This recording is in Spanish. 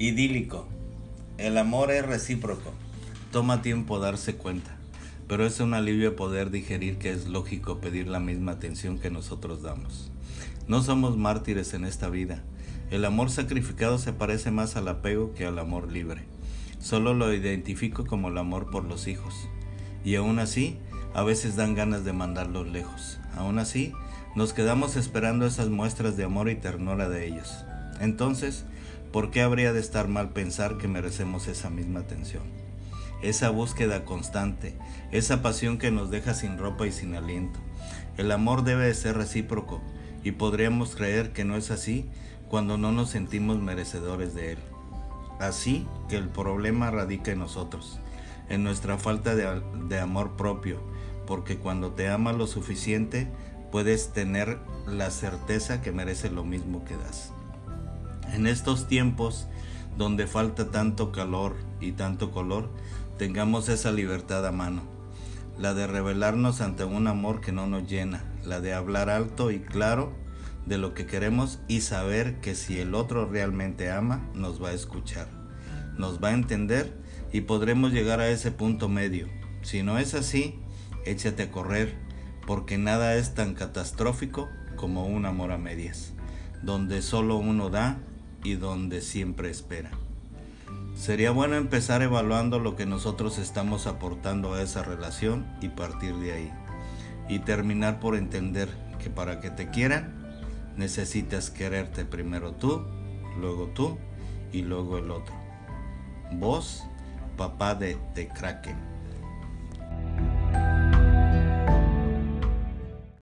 Idílico. El amor es recíproco. Toma tiempo darse cuenta, pero es un alivio poder digerir que es lógico pedir la misma atención que nosotros damos. No somos mártires en esta vida. El amor sacrificado se parece más al apego que al amor libre. Solo lo identifico como el amor por los hijos. Y aún así, a veces dan ganas de mandarlos lejos. Aún así, nos quedamos esperando esas muestras de amor y ternura de ellos. Entonces, ¿Por qué habría de estar mal pensar que merecemos esa misma atención? Esa búsqueda constante, esa pasión que nos deja sin ropa y sin aliento. El amor debe de ser recíproco y podríamos creer que no es así cuando no nos sentimos merecedores de él. Así que el problema radica en nosotros, en nuestra falta de amor propio, porque cuando te amas lo suficiente, puedes tener la certeza que merece lo mismo que das. En estos tiempos donde falta tanto calor y tanto color, tengamos esa libertad a mano, la de revelarnos ante un amor que no nos llena, la de hablar alto y claro de lo que queremos y saber que si el otro realmente ama, nos va a escuchar, nos va a entender y podremos llegar a ese punto medio. Si no es así, échate a correr, porque nada es tan catastrófico como un amor a medias, donde solo uno da y donde siempre espera. Sería bueno empezar evaluando lo que nosotros estamos aportando a esa relación y partir de ahí. Y terminar por entender que para que te quieran, necesitas quererte primero tú, luego tú y luego el otro. Vos, papá de The Kraken.